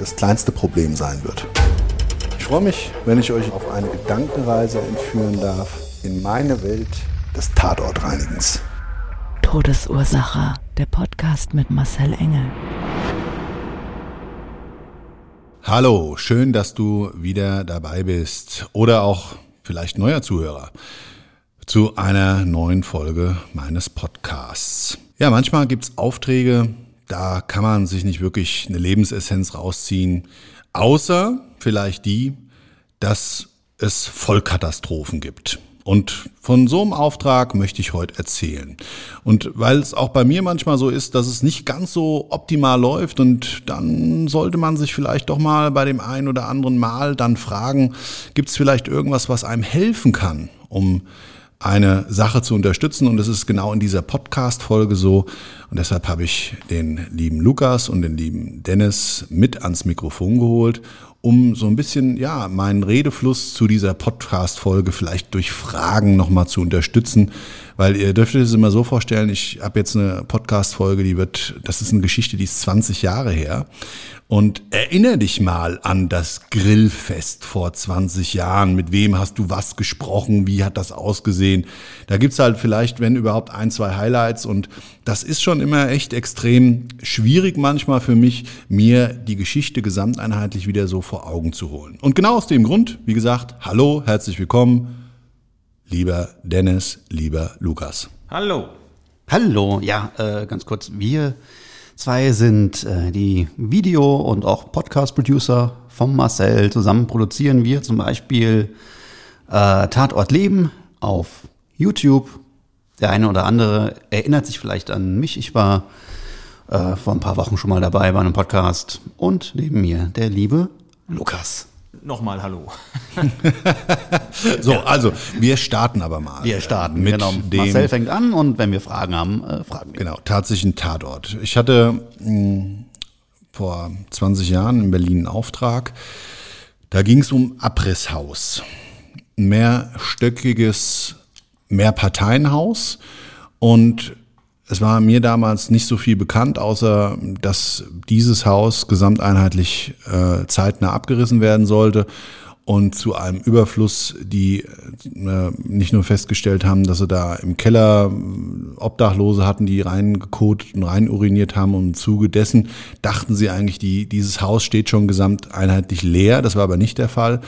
das kleinste Problem sein wird. Ich freue mich, wenn ich euch auf eine Gedankenreise entführen darf in meine Welt des Tatortreinigens. Todesursache. Der Podcast mit Marcel Engel. Hallo, schön, dass du wieder dabei bist oder auch vielleicht neuer Zuhörer zu einer neuen Folge meines Podcasts. Ja, manchmal gibt's Aufträge, da kann man sich nicht wirklich eine Lebensessenz rausziehen, außer vielleicht die, dass es Vollkatastrophen gibt. Und von so einem Auftrag möchte ich heute erzählen. Und weil es auch bei mir manchmal so ist, dass es nicht ganz so optimal läuft und dann sollte man sich vielleicht doch mal bei dem einen oder anderen Mal dann fragen, gibt es vielleicht irgendwas, was einem helfen kann, um eine Sache zu unterstützen. Und das ist genau in dieser Podcast-Folge so. Und deshalb habe ich den lieben Lukas und den lieben Dennis mit ans Mikrofon geholt, um so ein bisschen, ja, meinen Redefluss zu dieser Podcast-Folge vielleicht durch Fragen nochmal zu unterstützen. Weil ihr dürft euch das immer so vorstellen, ich habe jetzt eine Podcast-Folge, die wird, das ist eine Geschichte, die ist 20 Jahre her. Und erinnere dich mal an das Grillfest vor 20 Jahren. Mit wem hast du was gesprochen? Wie hat das ausgesehen? Da gibt's halt vielleicht, wenn überhaupt, ein, zwei Highlights. Und das ist schon immer echt extrem schwierig manchmal für mich, mir die Geschichte gesamteinheitlich wieder so vor Augen zu holen. Und genau aus dem Grund, wie gesagt, hallo, herzlich willkommen, lieber Dennis, lieber Lukas. Hallo. Hallo, ja, äh, ganz kurz, wir Zwei sind äh, die Video- und auch Podcast-Producer vom Marcel. Zusammen produzieren wir zum Beispiel äh, Tatort Leben auf YouTube. Der eine oder andere erinnert sich vielleicht an mich. Ich war äh, vor ein paar Wochen schon mal dabei bei einem Podcast. Und neben mir der liebe Lukas. Nochmal Hallo. so, also wir starten aber mal. Wir starten, mit genau. Dem, Marcel fängt an und wenn wir Fragen haben, äh, fragen wir. Genau, tatsächlich ein Tatort. Ich hatte mh, hm, vor 20 Jahren in Berlin einen Auftrag. Da ging es um Abrisshaus. Ein mehrstöckiges Mehrparteienhaus. Und es war mir damals nicht so viel bekannt, außer dass dieses Haus gesamteinheitlich äh, zeitnah abgerissen werden sollte und zu einem Überfluss, die äh, nicht nur festgestellt haben, dass sie da im Keller äh, Obdachlose hatten, die reingekotet und rein uriniert haben und im Zuge dessen dachten sie eigentlich, die, dieses Haus steht schon gesamteinheitlich leer. Das war aber nicht der Fall,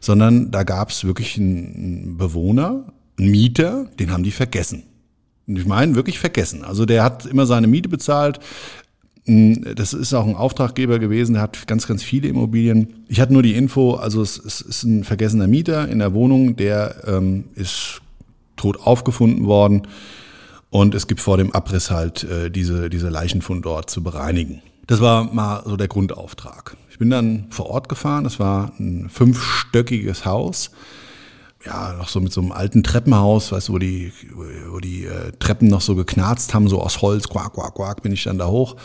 sondern da gab es wirklich einen Bewohner, einen Mieter, den haben die vergessen. Ich meine, wirklich vergessen. Also der hat immer seine Miete bezahlt. Hm, das ist auch ein Auftraggeber gewesen, der hat ganz, ganz viele Immobilien. Ich hatte nur die Info, also es, es ist ein vergessener Mieter in der Wohnung, der ähm, ist tot aufgefunden worden und es gibt vor dem Abriss halt äh, diese, diese Leichenfund dort zu bereinigen. Das war mal so der Grundauftrag. Ich bin dann vor Ort gefahren, das war ein fünfstöckiges Haus ja, noch so mit so einem alten Treppenhaus, weißt du, wo die, wo die äh, Treppen noch so geknarzt haben, so aus Holz, quack, quack, quack, bin ich dann da hoch.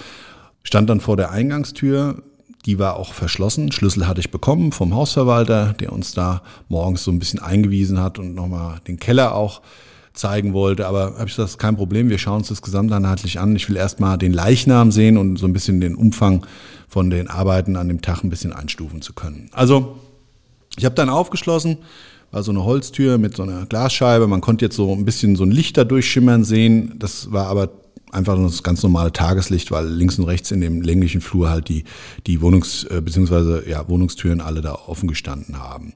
Stand dann vor der Eingangstür, die war auch verschlossen. Schlüssel hatte ich bekommen vom Hausverwalter, der uns da morgens so ein bisschen eingewiesen hat und nochmal den Keller auch zeigen wollte. Aber habe ich gesagt, kein Problem, wir schauen uns das gesamteinheitlich an. Ich will erstmal den Leichnam sehen und so ein bisschen den Umfang von den Arbeiten an dem Tag ein bisschen einstufen zu können. Also, ich habe dann aufgeschlossen, war so eine Holztür mit so einer Glasscheibe. Man konnte jetzt so ein bisschen so ein Licht da durchschimmern sehen. Das war aber einfach das ganz normale Tageslicht, weil links und rechts in dem länglichen Flur halt die, die Wohnungs- äh, bzw. Ja, Wohnungstüren alle da offen gestanden haben.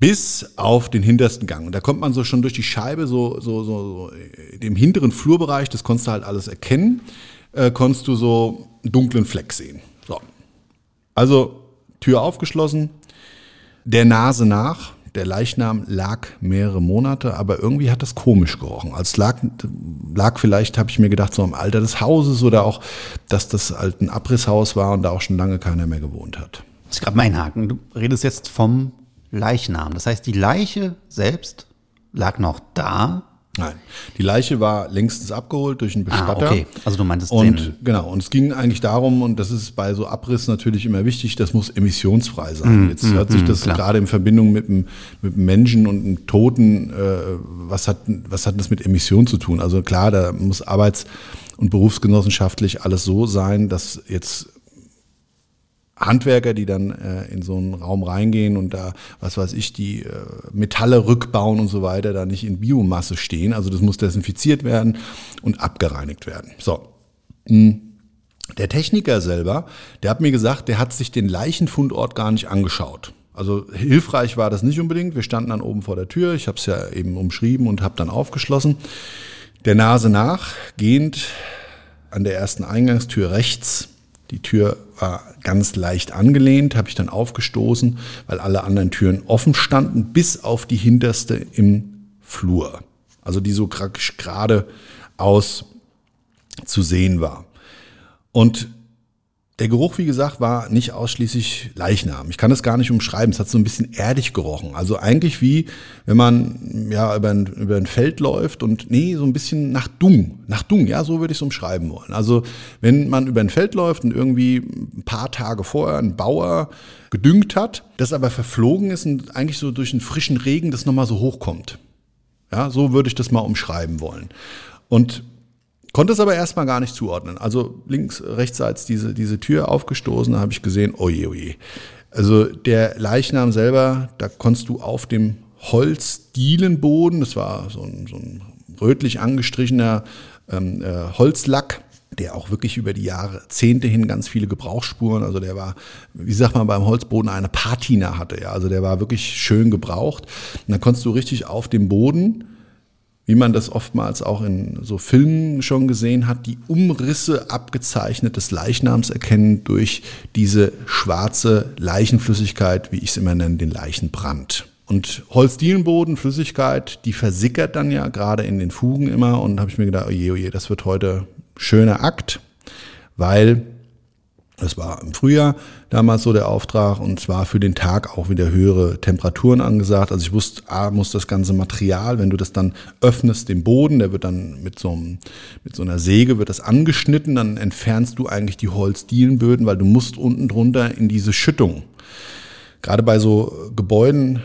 Bis auf den hintersten Gang. Und da kommt man so schon durch die Scheibe, so, so, so, so im hinteren Flurbereich, das konntest du halt alles erkennen, äh, konntest du so einen dunklen Fleck sehen. So. Also Tür aufgeschlossen, der Nase nach, der Leichnam lag mehrere Monate, aber irgendwie hat das komisch gerochen. Als lag, lag vielleicht, habe ich mir gedacht, so im Alter des Hauses oder auch, dass das halt ein Abrisshaus war und da auch schon lange keiner mehr gewohnt hat. Ich gerade mein Haken. Du redest jetzt vom Leichnam. Das heißt, die Leiche selbst lag noch da, Nein, die Leiche war längstens abgeholt durch einen Bestatter. Ah, okay. Also du meintest und den. genau und es ging eigentlich darum und das ist bei so Abriss natürlich immer wichtig, das muss emissionsfrei sein. Mm, Jetzt hört sich das gerade in Verbindung mit einem, mit einem Menschen und einem Toten, äh, was hat was hat das mit Emission zu tun? Also klar, da muss arbeits- und berufsgenossenschaftlich alles so sein, dass jetzt Handwerker, die dann äh, in so einen Raum reingehen und da, was weiß ich, die äh, Metalle rückbauen und so weiter, da nicht in Biomasse stehen. Also das muss desinfiziert werden und abgereinigt werden. So. Hm. Der Techniker selber, der hat mir gesagt, der hat sich den Leichenfundort gar nicht angeschaut. Also hilfreich war das nicht unbedingt. Wir standen dann oben vor der Tür. Ich habe es ja eben umschrieben und habe dann aufgeschlossen. Der Nase nach, gehend an der ersten Eingangstür rechts. Die Tür war ganz leicht angelehnt, habe ich dann aufgestoßen, weil alle anderen Türen offen standen, bis auf die hinterste im Flur. Also die so gerade aus zu sehen war. Und der Geruch, wie gesagt, war nicht ausschließlich Leichnam. Ich kann das gar nicht umschreiben. Es hat so ein bisschen erdig gerochen. Also eigentlich wie, wenn man ja über ein, über ein Feld läuft und nee, so ein bisschen nach Dung. Nach Dung, ja, so würde ich es umschreiben wollen. Also wenn man über ein Feld läuft und irgendwie ein paar Tage vorher ein Bauer gedüngt hat, das aber verflogen ist und eigentlich so durch einen frischen Regen das nochmal so hochkommt. Ja, so würde ich das mal umschreiben wollen. Und Konnte es aber erstmal gar nicht zuordnen. Also links, rechtsseits diese, diese Tür aufgestoßen, da habe ich gesehen, oje, oje. Also der Leichnam selber, da konntest du auf dem Holzdielenboden, das war so ein, so ein rötlich angestrichener ähm, äh, Holzlack, der auch wirklich über die Jahrzehnte hin ganz viele Gebrauchsspuren, also der war, wie sagt man beim Holzboden, eine Patina hatte, ja, also der war wirklich schön gebraucht. Und dann konntest du richtig auf dem Boden wie man das oftmals auch in so Filmen schon gesehen hat, die Umrisse abgezeichnet des Leichnams erkennen durch diese schwarze Leichenflüssigkeit, wie ich es immer nenne, den Leichenbrand. Und Holzdielenboden, Flüssigkeit, die versickert dann ja gerade in den Fugen immer und habe ich mir gedacht, oje, oje, das wird heute schöner Akt, weil das war im Frühjahr damals so der Auftrag und zwar für den Tag auch wieder höhere Temperaturen angesagt. Also ich wusste, A, muss das ganze Material, wenn du das dann öffnest, den Boden, der wird dann mit so, einem, mit so einer Säge wird das angeschnitten, dann entfernst du eigentlich die Holzdielenböden, weil du musst unten drunter in diese Schüttung. Gerade bei so Gebäuden,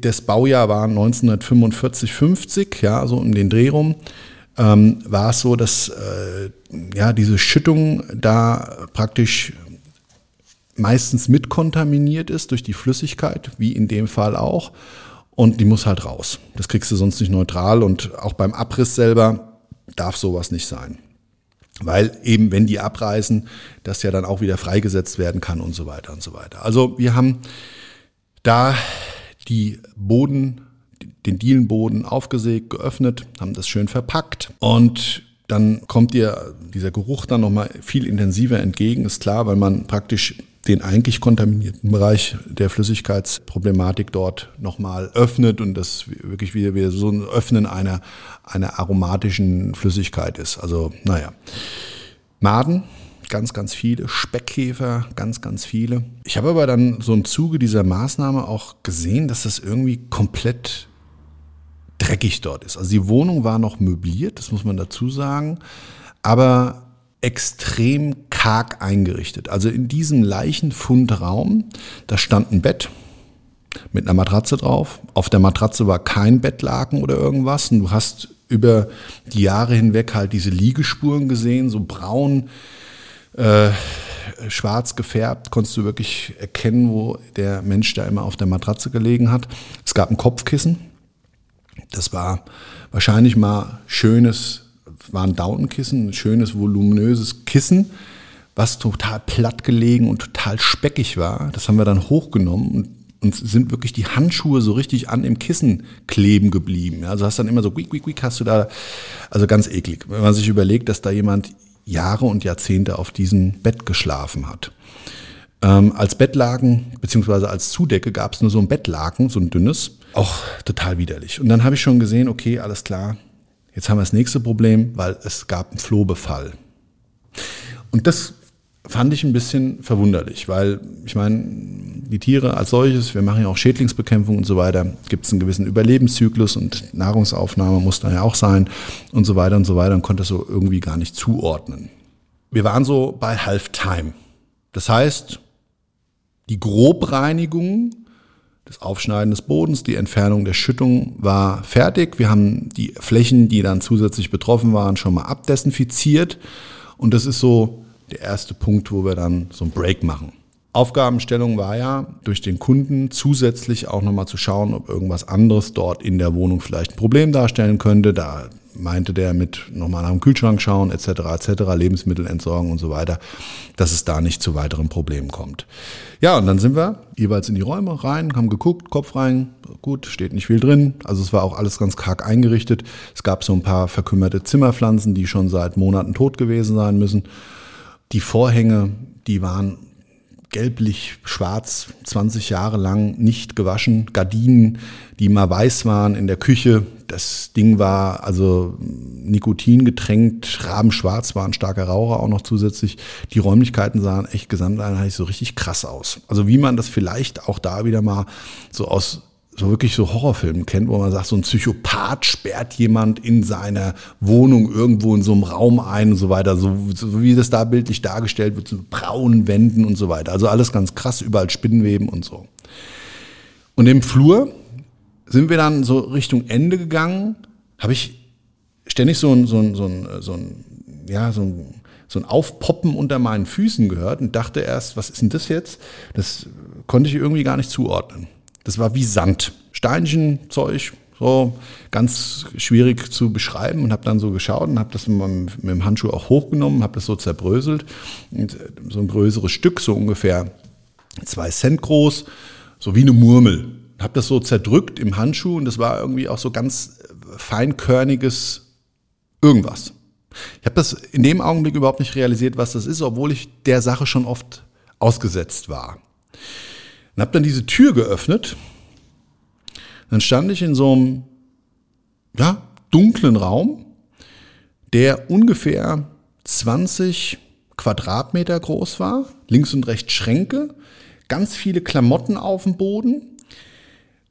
das Baujahr war 1945, 50, ja, so in den Dreh rum ähm, war es so, dass äh, ja, diese Schüttung da praktisch meistens mitkontaminiert ist durch die Flüssigkeit, wie in dem Fall auch. Und die muss halt raus. Das kriegst du sonst nicht neutral. Und auch beim Abriss selber darf sowas nicht sein. Weil eben, wenn die abreißen, das ja dann auch wieder freigesetzt werden kann und so weiter und so weiter. Also wir haben da die Boden den Dielenboden aufgesägt, geöffnet, haben das schön verpackt und dann kommt dir dieser Geruch dann nochmal viel intensiver entgegen, ist klar, weil man praktisch den eigentlich kontaminierten Bereich der Flüssigkeitsproblematik dort nochmal öffnet und das wirklich wieder, wieder so ein Öffnen einer, einer aromatischen Flüssigkeit ist. Also, naja. Maden, ganz, ganz viele. Speckkäfer, ganz, ganz viele. Ich habe aber dann so im Zuge dieser Maßnahme auch gesehen, dass das irgendwie komplett dreckig dort ist. Also die Wohnung war noch möbliert, das muss man dazu sagen, aber extrem karg eingerichtet. Also in diesem Leichenfundraum, da stand ein Bett mit einer Matratze drauf. Auf der Matratze war kein Bettlaken oder irgendwas. Und du hast über die Jahre hinweg halt diese Liegespuren gesehen, so braun, äh, schwarz gefärbt, konntest du wirklich erkennen, wo der Mensch da immer auf der Matratze gelegen hat. Es gab ein Kopfkissen, das war wahrscheinlich mal schönes war ein Daunenkissen, ein schönes, voluminöses Kissen, was total platt gelegen und total speckig war. Das haben wir dann hochgenommen und und sind wirklich die Handschuhe so richtig an dem Kissen kleben geblieben. Also hast dann immer so, quick, quick, quick, hast du da, also ganz eklig. Wenn man sich überlegt, dass da jemand Jahre und Jahrzehnte auf diesem Bett geschlafen hat. Ähm, als Bettlaken beziehungsweise als Zudecke gab es nur so ein Bettlaken, so ein dünnes, auch total widerlich. Und dann habe ich schon gesehen, okay, alles klar, jetzt haben wir das nächste Problem, weil es gab einen Flohbefall. Und das fand ich ein bisschen verwunderlich, weil ich meine, die Tiere als solches, wir machen ja auch Schädlingsbekämpfung und so weiter, gibt es einen gewissen Überlebenszyklus und Nahrungsaufnahme muss da ja auch sein und so weiter und so weiter und konnte das so irgendwie gar nicht zuordnen. Wir waren so bei Halftime. Das heißt, die Grobreinigung das Aufschneiden des Bodens, die Entfernung der Schüttung war fertig. Wir haben die Flächen, die dann zusätzlich betroffen waren, schon mal abdesinfiziert. Und das ist so der erste Punkt, wo wir dann so einen Break machen. Aufgabenstellung war ja, durch den Kunden zusätzlich auch nochmal zu schauen, ob irgendwas anderes dort in der Wohnung vielleicht ein Problem darstellen könnte. Da meinte der mit nochmal nach dem Kühlschrank schauen, etc., etc., Lebensmittel entsorgen und so weiter, dass es da nicht zu weiteren Problemen kommt. Ja, und dann sind wir jeweils in die Räume rein, haben geguckt, Kopf rein, gut, steht nicht viel drin. Also es war auch alles ganz karg eingerichtet. Es gab so ein paar verkümmerte Zimmerpflanzen, die schon seit Monaten tot gewesen sein müssen. Die Vorhänge, die waren gelblich, schwarz, 20 Jahre lang nicht gewaschen. Gardinen, die mal weiß waren in der Küche. Das Ding war also Nikotin getränkt, rabenschwarz, war ein starker Raucher auch noch zusätzlich. Die Räumlichkeiten sahen echt gesamteinheitlich so richtig krass aus. Also wie man das vielleicht auch da wieder mal so aus so wirklich so Horrorfilmen kennt, wo man sagt, so ein Psychopath sperrt jemand in seiner Wohnung irgendwo in so einem Raum ein und so weiter, so, so wie das da bildlich dargestellt wird, so braunen Wänden und so weiter. Also alles ganz krass, überall Spinnenweben und so. Und im Flur sind wir dann so Richtung Ende gegangen, habe ich ständig so ein, so ein, so ein, so ein, ja, so ein, so ein Aufpoppen unter meinen Füßen gehört und dachte erst, was ist denn das jetzt? Das konnte ich irgendwie gar nicht zuordnen. Das war wie Sand. Steinchen, Zeug, so ganz schwierig zu beschreiben und habe dann so geschaut und habe das mit, meinem, mit dem Handschuh auch hochgenommen, habe das so zerbröselt. Und äh, so ein größeres Stück, so ungefähr zwei Cent groß, so wie eine Murmel. Habe das so zerdrückt im Handschuh und das war irgendwie auch so ganz feinkörniges irgendwas. Ich habe das in dem Augenblick überhaupt nicht realisiert, was das ist, obwohl ich der Sache schon oft ausgesetzt war. Und habe dann diese Tür geöffnet. Dann stand ich in so einem ja, dunklen Raum, der ungefähr 20 Quadratmeter groß war, links und rechts Schränke, ganz viele Klamotten auf dem Boden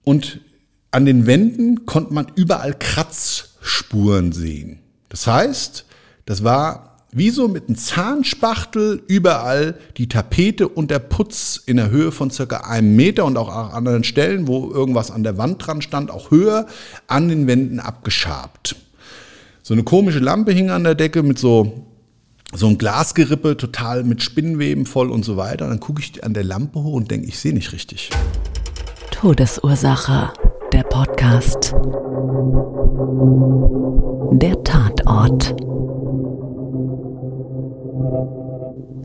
und an den Wänden konnte man überall Kratzspuren sehen. Das heißt, das war wie so mit einem Zahnspachtel überall die Tapete und der Putz in der Höhe von circa einem Meter und auch an anderen Stellen, wo irgendwas an der Wand dran stand, auch höher an den Wänden abgeschabt. So eine komische Lampe hing an der Decke mit so so ein Glasgerippe, total mit Spinnenweben voll und so weiter. Dann gucke ich an der Lampe hoch und denke, ich sehe nicht richtig. Todesursache, der Podcast. Der Tatort.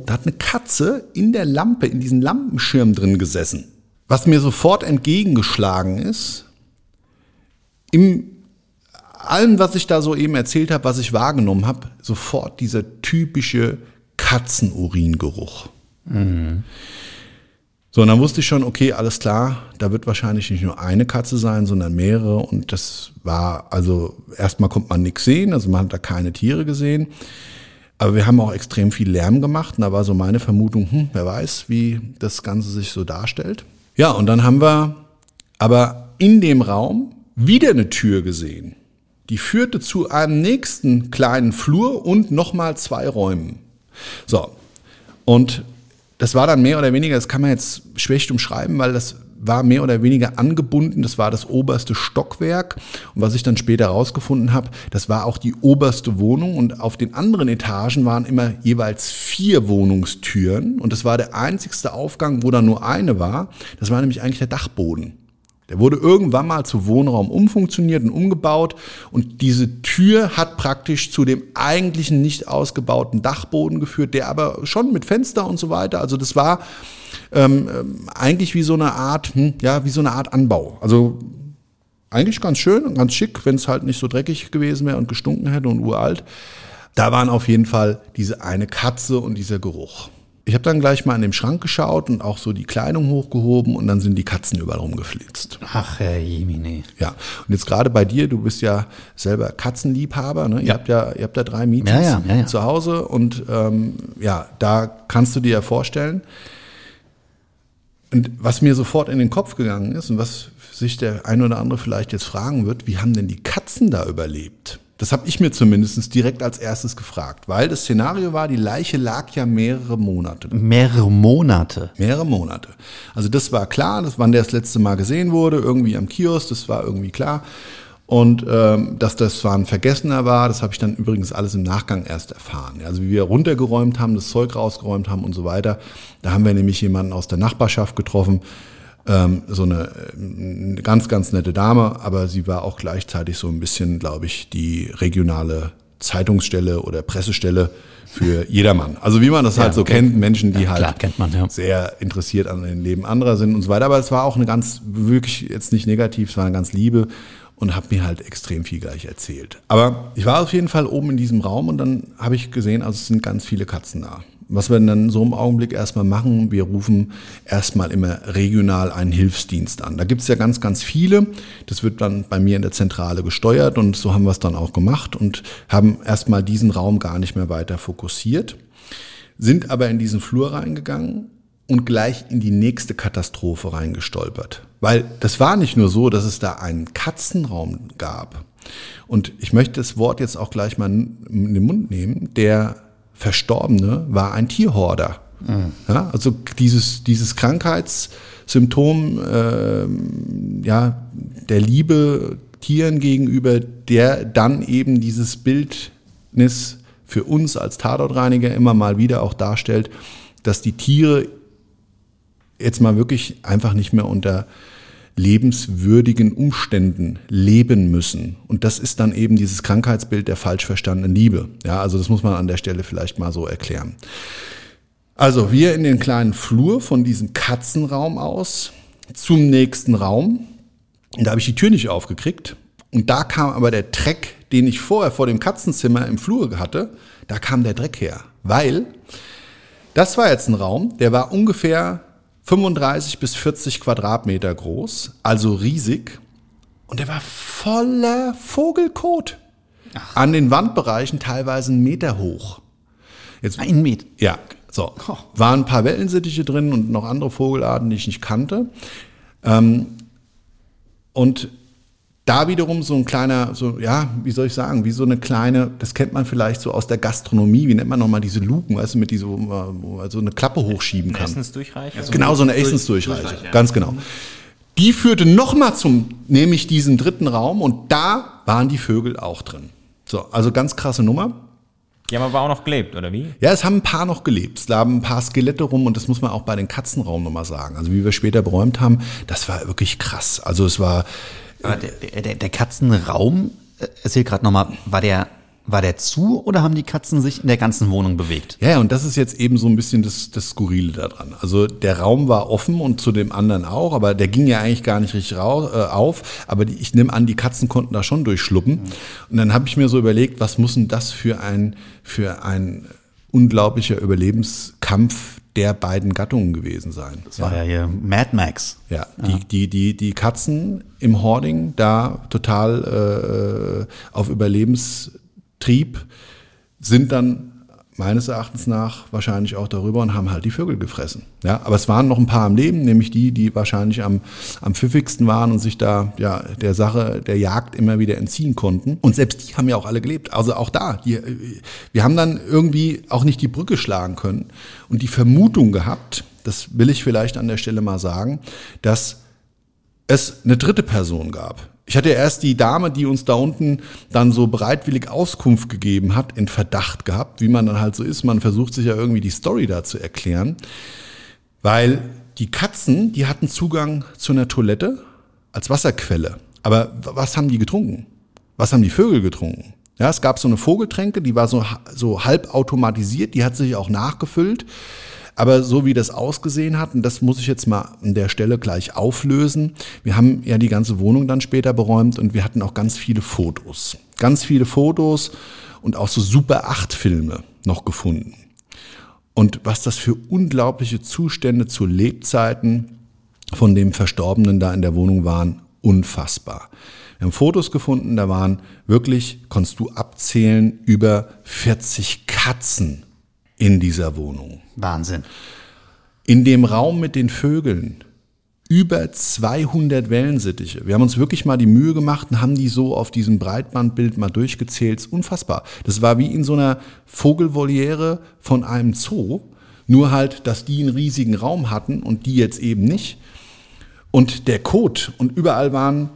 Da hat eine Katze in der Lampe, in diesem Lampenschirm drin gesessen. Was mir sofort entgegengeschlagen ist, im allem, was ich da so eben erzählt habe, was ich wahrgenommen habe, sofort dieser typische Katzenuringeruch. Mhm. So, und dann wusste ich schon, okay, alles klar, da wird wahrscheinlich nicht nur eine Katze sein, sondern mehrere. Und das war, also erstmal kommt man nichts sehen, also man hat da keine Tiere gesehen. Aber wir haben auch extrem viel Lärm gemacht und da war so meine Vermutung, hm, wer weiß, wie das Ganze sich so darstellt. Ja, und dann haben wir aber in dem Raum wieder eine Tür gesehen. Die führte zu einem nächsten kleinen Flur und nochmal zwei Räumen. So, und das war dann mehr oder weniger, das kann man jetzt schlecht umschreiben, weil das war mehr oder weniger angebunden. Das war das oberste Stockwerk. Und was ich dann später herausgefunden habe, das war auch die oberste Wohnung. Und auf den anderen Etagen waren immer jeweils vier Wohnungstüren. Und das war der einzigste Aufgang, wo da nur eine war. Das war nämlich eigentlich der Dachboden. Der wurde irgendwann mal zu Wohnraum umfunktioniert und umgebaut und diese Tür hat praktisch zu dem eigentlichen nicht ausgebauten Dachboden geführt, der aber schon mit Fenster und so weiter, also das war ähm, ähm eigentlich wie so eine Art, hm, ja, wie so eine Art Anbau. Also eigentlich ganz schön und ganz schick, wenn es halt nicht so dreckig gewesen wäre und gestunken hätte und uralt. Da waren auf jeden Fall diese eine Katze und dieser Geruch. Ich habe dann gleich mal in dem Schrank geschaut und auch so die Kleidung hochgehoben und dann sind die Katzen überall rumgeflitzt. Ach, Herr Jemine. Ja, und jetzt gerade bei dir, du bist ja selber Katzenliebhaber, ne? Ihr Ja. habt ja, ihr habt ja drei ja, ja, ja. zu Hause und ähm, ja, da kannst du dir ja vorstellen. Und was mir sofort in den Kopf gegangen ist und was sich der ein oder andere vielleicht jetzt fragen wird, wie haben denn die Katzen da überlebt? Das habe ich mir zumindest direkt als erstes gefragt, weil das Szenario war, die Leiche lag ja mehrere Monate. Mehrere Monate. Mehrere Monate. Also das war klar, das, wann der das letzte Mal gesehen wurde, irgendwie am Kiosk, das war irgendwie klar. Und ähm, dass das zwar ein Vergessener war, das habe ich dann übrigens alles im Nachgang erst erfahren. Also wie wir runtergeräumt haben, das Zeug rausgeräumt haben und so weiter. Da haben wir nämlich jemanden aus der Nachbarschaft getroffen, ähm, so eine, äh, eine ganz, ganz nette Dame, aber sie war auch gleichzeitig so ein bisschen, glaube ich, die regionale Zeitungsstelle oder Pressestelle für jedermann. Also wie man das halt so okay. kennt, Menschen, die Ja, halt klar, kennt man, ja. sehr interessiert an dem Leben anderer sind und so weiter. Aber es war auch eine ganz, wirklich jetzt nicht negativ, es war eine ganz liebe und hat mir halt extrem viel gleich erzählt. Aber ich war auf jeden Fall oben in diesem Raum und dann habe ich gesehen, also es sind ganz viele Katzen da. Was wir dann so im Augenblick erstmal machen, wir rufen erstmal immer regional einen Hilfsdienst an. Da gibt es ja ganz, ganz viele. Das wird dann bei mir in der Zentrale gesteuert und so haben wir es dann auch gemacht und haben erstmal diesen Raum gar nicht mehr weiter fokussiert sind aber in diesen Flur reingegangen und gleich in die nächste Katastrophe reingestolpert. Weil das war nicht nur so, dass es da einen Katzenraum gab. Und ich möchte das Wort jetzt auch gleich mal in den Mund nehmen. Der Verstorbene war ein Tierhorder. Ja, also dieses, dieses Krankheitssymptom ähm, ja, der Liebe Tieren gegenüber, der dann eben dieses Bildnis für uns als Tatortreiniger immer mal wieder auch darstellt, dass die Tiere jetzt mal wirklich einfach nicht mehr unter lebenswürdigen Umständen leben müssen. Und das ist dann eben dieses Krankheitsbild der falsch verstandenen Liebe. Ja, also das muss man an der Stelle vielleicht mal so erklären. Also wir in den kleinen Flur von diesem Katzenraum aus zum nächsten Raum. Und da habe ich die Tür nicht aufgekriegt. Und da kam aber der Dreck, den ich vorher vor dem Katzenzimmer im Flur hatte, da kam der Dreck her. Weil das war jetzt ein Raum, der war ungefähr 35 bis 40 Quadratmeter groß, also riesig. Und der war voller Vogelkot. An den Wandbereichen teilweise einen Meter hoch. Jetzt, Ein Meter. ja, so. Waren ein paar Wellensittiche drin und noch andere Vogelarten, die ich nicht kannte. Ähm, und da wiederum so ein kleiner, so, ja, wie soll ich sagen, wie so eine kleine, das kennt man vielleicht so aus der Gastronomie, wie nennt man nochmal diese Luken, weißt du, mit diese, wo man so eine Klappe hochschieben kann. Essensdurchreiche? Genau, so eine Essensdurchreiche. Ganz genau. Die führte nochmal zum, nämlich diesen dritten Raum und da waren die Vögel auch drin. So, also ganz krasse Nummer. Die haben aber auch noch gelebt, oder wie? Ja, es haben ein paar noch gelebt. Es lagen ein paar Skelette rum und das muss man auch bei den Katzenraum nochmal sagen. Also wie wir später beräumt haben, das war wirklich krass. Also es war, der, der, der Katzenraum, äh, erzähl gerade nochmal, war der, war der zu oder haben die Katzen sich in der ganzen Wohnung bewegt? Ja, und das ist jetzt eben so ein bisschen das, das Skurrile daran. Also der Raum war offen und zu dem anderen auch, aber der ging ja eigentlich gar nicht richtig rau, äh, auf. Aber die, ich nehme an, die Katzen konnten da schon durchschluppen. Und dann habe ich mir so überlegt, was muss denn das für ein, für ein unglaublicher Überlebenskampf der beiden Gattungen gewesen sein? Das war ja hier Mad Max. Ja, die, die, die, die Katzen im Hoarding da total äh, auf Überlebenstrieb sind dann meines Erachtens nach wahrscheinlich auch darüber und haben halt die Vögel gefressen. Ja, aber es waren noch ein paar am Leben, nämlich die, die wahrscheinlich am, am pfiffigsten waren und sich da ja der Sache der Jagd immer wieder entziehen konnten. Und selbst die haben ja auch alle gelebt. Also auch da, die, wir haben dann irgendwie auch nicht die Brücke schlagen können und die Vermutung gehabt, das will ich vielleicht an der Stelle mal sagen, dass es eine dritte Person gab. Ich hatte erst die Dame, die uns da unten dann so bereitwillig Auskunft gegeben hat, in Verdacht gehabt, wie man dann halt so ist. Man versucht sich ja irgendwie die Story da zu erklären. Weil die Katzen, die hatten Zugang zu einer Toilette als Wasserquelle. Aber was haben die getrunken? Was haben die Vögel getrunken? Ja, es gab so eine Vogeltränke, die war so, so halb automatisiert, die hat sich auch nachgefüllt. Aber so wie das ausgesehen hat, und das muss ich jetzt mal an der Stelle gleich auflösen. Wir haben ja die ganze Wohnung dann später beräumt und wir hatten auch ganz viele Fotos. Ganz viele Fotos und auch so Super 8 Filme noch gefunden. Und was das für unglaubliche Zustände zu Lebzeiten von dem Verstorbenen da in der Wohnung waren, unfassbar. Wir haben Fotos gefunden, da waren wirklich, konntest du abzählen, über 40 Katzen in dieser Wohnung. Wahnsinn. In dem Raum mit den Vögeln über 200 Wellensittiche. Wir haben uns wirklich mal die Mühe gemacht und haben die so auf diesem Breitbandbild mal durchgezählt. Ist unfassbar. Das war wie in so einer Vogelvoliere von einem Zoo. Nur halt, dass die einen riesigen Raum hatten und die jetzt eben nicht. Und der Kot und überall waren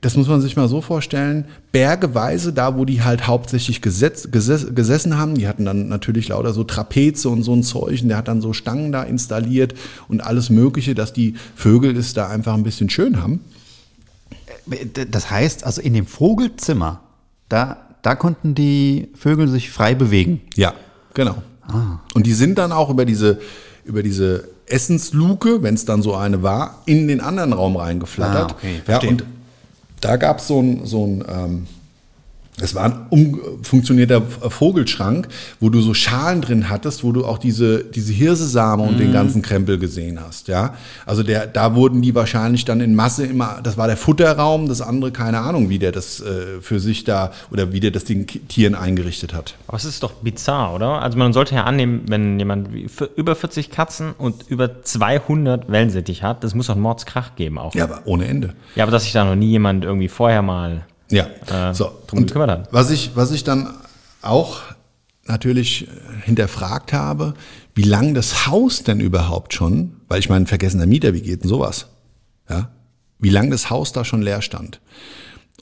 das muss man sich mal so vorstellen, bergeweise, da wo die halt hauptsächlich gesetz, geses, gesessen haben, die hatten dann natürlich lauter so Trapeze und so ein Zeug und der hat dann so Stangen da installiert und alles Mögliche, dass die Vögel es da einfach ein bisschen schön haben. Das heißt, also in dem Vogelzimmer, da, da konnten die Vögel sich frei bewegen. Ja, genau. Ah. Und die sind dann auch über diese, über diese Essensluke, wenn es dann so eine war, in den anderen Raum reingeflattert. Ah, okay, ja, und da gab so es ein, so ein ähm, es war ein umfunktionierter Vogelschrank, wo du so Schalen drin hattest, wo du auch diese, diese Hirsesamen und mm. den mhm. ganzen Krempel gesehen hast, ja. Also der, da wurden die wahrscheinlich dann in Masse immer, das war der Futterraum, das andere keine Ahnung, wie der das äh, für sich da oder wie der das den Tieren eingerichtet hat. Aber es ist doch bizarr, oder? Also man sollte ja annehmen, wenn jemand über 40 Katzen und über 200 Wellensittich hat, das muss doch einen Mordskrach geben auch. Ja, aber ohne Ende. Ja, aber dass sich da noch nie jemand irgendwie vorher mal ja, äh, so. hat. Was ich, was ich dann auch natürlich hinterfragt habe, wie lang das Haus denn überhaupt schon, weil ich meine, vergessener Mieter, wie geht denn sowas? Ja? Wie lang das Haus da schon leer stand.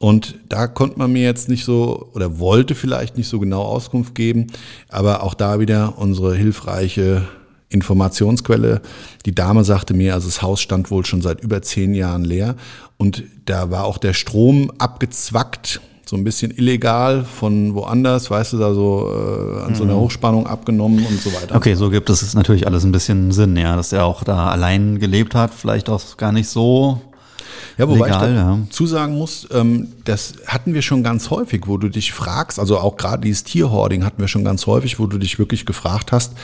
Und da konnte man mir jetzt nicht so oder wollte vielleicht nicht so genau Auskunft geben, aber auch da wieder unsere hilfreiche Informationsquelle. Die Dame sagte mir, also das Haus stand wohl schon seit über zehn Jahren leer und da war auch der Strom abgezwackt, so ein bisschen illegal von woanders, weißt du, da so äh, an so einer mhm. Hochspannung abgenommen und so weiter. Okay, so gibt es natürlich alles ein bisschen Sinn, ja, dass er auch da allein gelebt hat, vielleicht auch gar nicht so ja, wobei Legal, ich dazu sagen muss, ähm, das hatten wir schon ganz häufig, wo du dich fragst, also auch gerade dieses Tierhoarding hatten wir schon ganz häufig, wo du dich wirklich gefragt hast,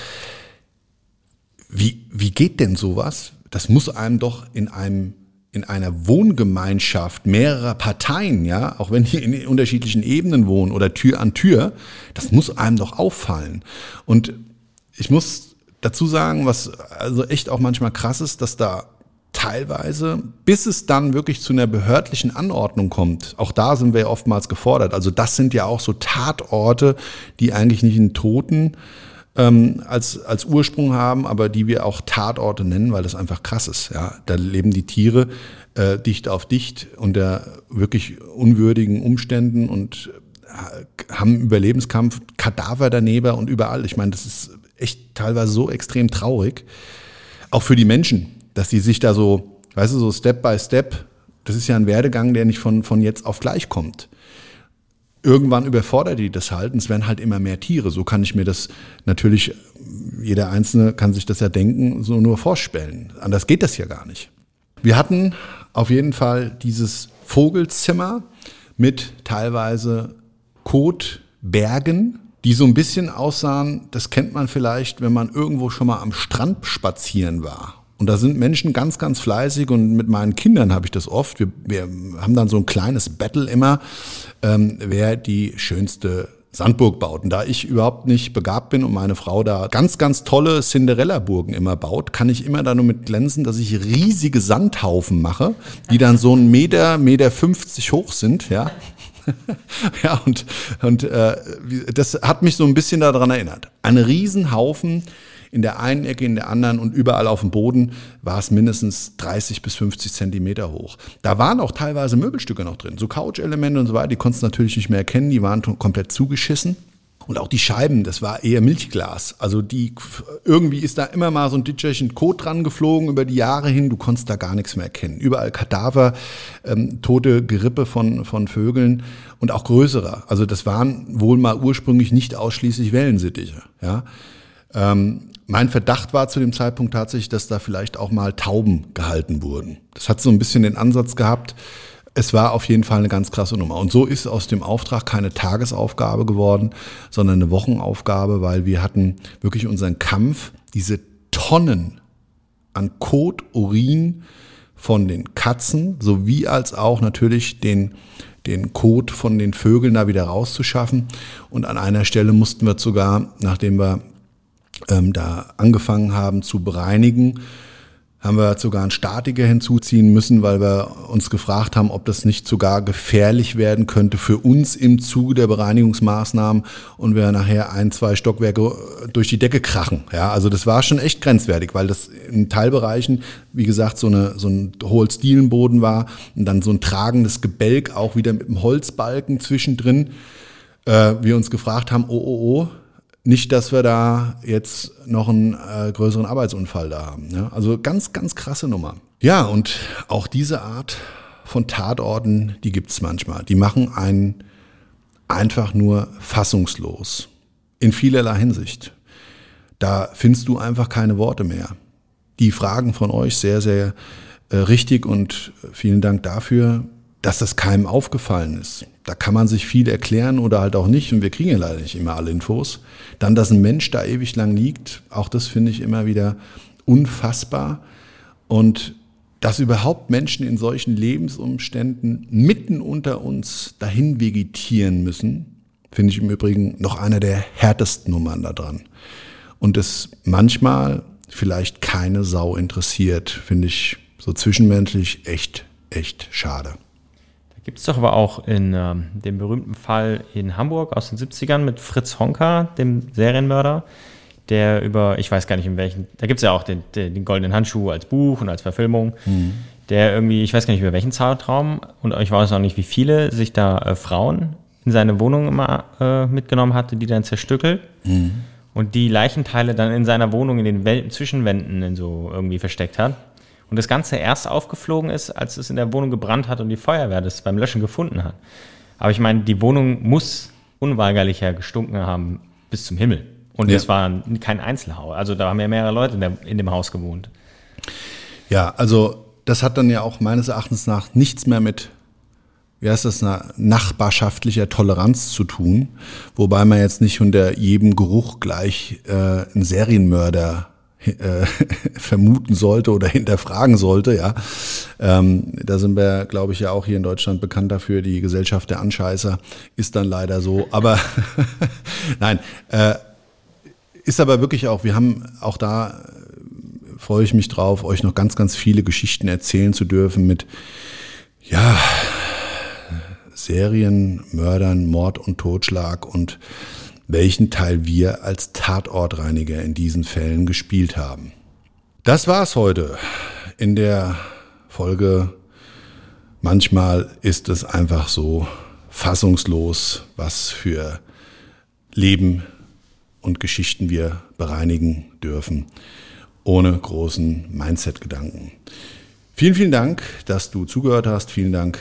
wie, wie geht denn sowas? Das muss einem doch in einem in einer Wohngemeinschaft mehrerer Parteien, ja, auch wenn die in unterschiedlichen Ebenen wohnen oder Tür an Tür, das muss einem doch auffallen. Und ich muss dazu sagen, was also echt auch manchmal krass ist, dass da teilweise, bis es dann wirklich zu einer behördlichen Anordnung kommt, auch da sind wir ja oftmals gefordert. Also das sind ja auch so Tatorte, die eigentlich nicht in Toten ähm, als, als Ursprung haben, aber die wir auch Tatorte nennen, weil das einfach krass ist. Ja, da leben die Tiere äh, dicht auf dicht unter wirklich unwürdigen Umständen und äh, haben Überlebenskampf, Kadaver daneben und überall. Ich meine, das ist echt teilweise so extrem traurig. Auch für die Menschen, dass die sich da so, weißt du, so Step by Step, das ist ja ein Werdegang, der nicht von, von jetzt auf gleich kommt irgendwann überfordert die das halt und es werden halt immer mehr Tiere. So kann ich mir das natürlich, jeder Einzelne kann sich das ja denken, so nur vorstellen. Anders geht das ja gar nicht. Wir hatten auf jeden Fall dieses Vogelzimmer mit teilweise Kotbergen, die so ein bisschen aussahen, das kennt man vielleicht, wenn man irgendwo schon mal am Strand spazieren war und da sind Menschen ganz, ganz fleißig und mit meinen Kindern habe ich das oft. Wir, wir haben dann so ein kleines Battle immer, ähm, wer die schönste Sandburg baut. Und da ich überhaupt nicht begabt bin und meine Frau da ganz, ganz tolle Cinderella-Burgen immer baut, kann ich immer da nur mit glänzen, dass ich riesige Sandhaufen mache, die dann so ein Meter, Meter 50 hoch sind, ja. ja, und, und äh, das hat mich so ein bisschen daran erinnert. Ein Riesenhaufen, in der einen Ecke, in der anderen und überall auf dem Boden war es mindestens 30 bis 50 Zentimeter hoch. Da waren auch teilweise Möbelstücke noch drin, so Couch-Elemente und so weiter, die konntest du natürlich nicht mehr erkennen, die waren komplett zugeschissen. Und auch die Scheiben, das war eher Milchglas. Also die irgendwie ist da immer mal so ein Ditcherchen Kot dran geflogen über die Jahre hin. Du konntest da gar nichts mehr erkennen. Überall Kadaver, ähm, tote Gerippe von, von Vögeln und auch größere. Also das waren wohl mal ursprünglich nicht ausschließlich Wellensittiche. Ja. Ähm, mein Verdacht war zu dem Zeitpunkt tatsächlich, dass da vielleicht auch mal Tauben gehalten wurden. Das hat so ein bisschen den Ansatz gehabt, es war auf jeden Fall eine ganz krasse Nummer. Und so ist aus dem Auftrag keine Tagesaufgabe geworden, sondern eine Wochenaufgabe, weil wir hatten wirklich unseren Kampf, diese Tonnen an Kot, Urin von den Katzen, sowie als auch natürlich den, den Kot von den Vögeln da wieder rauszuschaffen. Und an einer Stelle mussten wir sogar, nachdem wir ähm, da angefangen haben zu bereinigen, haben wir sogar einen Statiker hinzuziehen müssen, weil wir uns gefragt haben, ob das nicht sogar gefährlich werden könnte für uns im Zuge der Bereinigungsmaßnahmen und wir nachher ein, zwei Stockwerke durch die Decke krachen. Ja, also das war schon echt grenzwertig, weil das in Teilbereichen, wie gesagt, so, eine, so ein Holzdielenboden war und dann so ein tragendes Gebälk auch wieder mit einem Holzbalken zwischendrin. Äh, wir uns gefragt haben, oh, oh, oh, nicht, dass wir da jetzt noch einen äh, größeren Arbeitsunfall da haben. Ja? Also ganz, ganz krasse Nummer. Ja, und auch diese Art von Tatorten, die gibt's manchmal. Die machen einen einfach nur fassungslos. In vielerlei Hinsicht. Da findest du einfach keine Worte mehr. Die Fragen von euch sehr, sehr äh, richtig und vielen Dank dafür dass das keinem aufgefallen ist. Da kann man sich viel erklären oder halt auch nicht und wir kriegen ja leider nicht immer alle Infos. Dann, dass ein Mensch da ewig lang liegt, auch das finde ich immer wieder unfassbar. Und dass überhaupt Menschen in solchen Lebensumständen mitten unter uns dahin vegetieren müssen, finde ich im Übrigen noch einer der härtesten Nummern da dran. Und es manchmal vielleicht keine Sau interessiert, finde ich so zwischenmenschlich echt, echt schade. Gibt es doch aber auch in äh, dem berühmten Fall in Hamburg aus den 70ern mit Fritz Honka, dem Serienmörder, der über, ich weiß gar nicht in welchen, da gibt es ja auch den, den, den, Goldenen Handschuh als Buch und als Verfilmung, mhm. der irgendwie, ich weiß gar nicht über welchen Zeitraum und ich weiß auch nicht, wie viele sich da äh, Frauen in seine Wohnung immer äh, mitgenommen hatte, die dann zerstückelt. Mhm. Und die Leichenteile dann in seiner Wohnung in den Wel Zwischenwänden in so irgendwie versteckt hat. Und das Ganze erst aufgeflogen ist, als es in der Wohnung gebrannt hat und die Feuerwehr das beim Löschen gefunden hat. Aber ich meine, die Wohnung muss unweigerlicher gestunken haben bis zum Himmel. Und es war kein Einzelhaus. Also da haben ja mehrere Leute in, der, in dem Haus gewohnt. Ja, also das hat dann ja auch meines Erachtens nach nichts mehr mit, wie heißt das, einer nachbarschaftlicher Toleranz zu tun. Wobei man jetzt nicht unter jedem Geruch gleich äh, einen Serienmörder äh, vermuten sollte oder hinterfragen sollte, ja. Ähm, da sind wir, glaube ich, ja auch hier in Deutschland bekannt dafür. Die Gesellschaft der Anscheißer ist dann leider so. Aber nein, äh, ist aber wirklich auch, wir haben auch da, äh, freue ich mich drauf, euch noch ganz, ganz viele Geschichten erzählen zu dürfen mit, ja, Serien, Mördern, Mord und Totschlag und welchen Teil wir als Tatortreiniger in diesen Fällen gespielt haben. Das war's heute in der Folge. Manchmal ist es einfach so fassungslos, was für Leben und Geschichten wir bereinigen dürfen, ohne großen Mindset-Gedanken. Vielen, vielen Dank, dass du zugehört hast. Vielen Dank,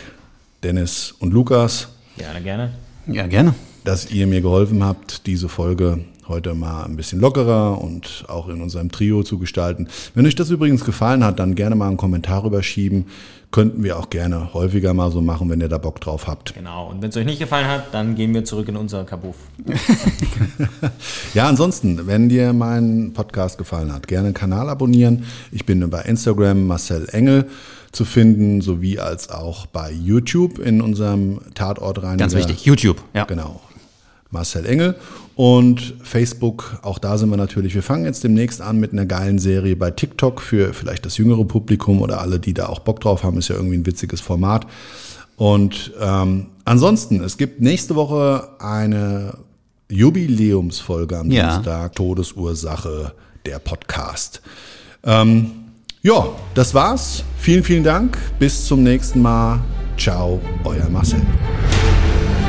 Dennis und Lukas. Gerne, gerne. Ja, gerne dass ihr mir geholfen habt, diese Folge heute mal ein bisschen lockerer und auch in unserem Trio zu gestalten. Wenn euch das übrigens gefallen hat, dann gerne mal einen Kommentar rüberschieben. Könnten wir auch gerne häufiger mal so machen, wenn ihr da Bock drauf habt. Genau. Und wenn es euch nicht gefallen hat, dann gehen wir zurück in unser Kabuff. ja, ansonsten, wenn dir mein Podcast gefallen hat, gerne einen Kanal abonnieren. Ich bin bei Instagram Marcel Engel zu finden, sowie als auch bei YouTube in unserem Tatortreiniger. Ganz wichtig, YouTube, ja. Genau. Marcel Engel. Und Facebook, auch da sind wir natürlich. Wir fangen jetzt demnächst an mit einer geilen Serie bei TikTok für vielleicht das jüngere Publikum oder alle, die da auch Bock drauf haben. Ist ja irgendwie ein witziges Format. Und ähm, ansonsten, es gibt nächste Woche eine Jubiläumsfolge am ja. Dienstag, Todesursache, der Podcast. Ähm, ja, das war's. Vielen, vielen Dank. Bis zum nächsten Mal. Ciao, euer Marcel.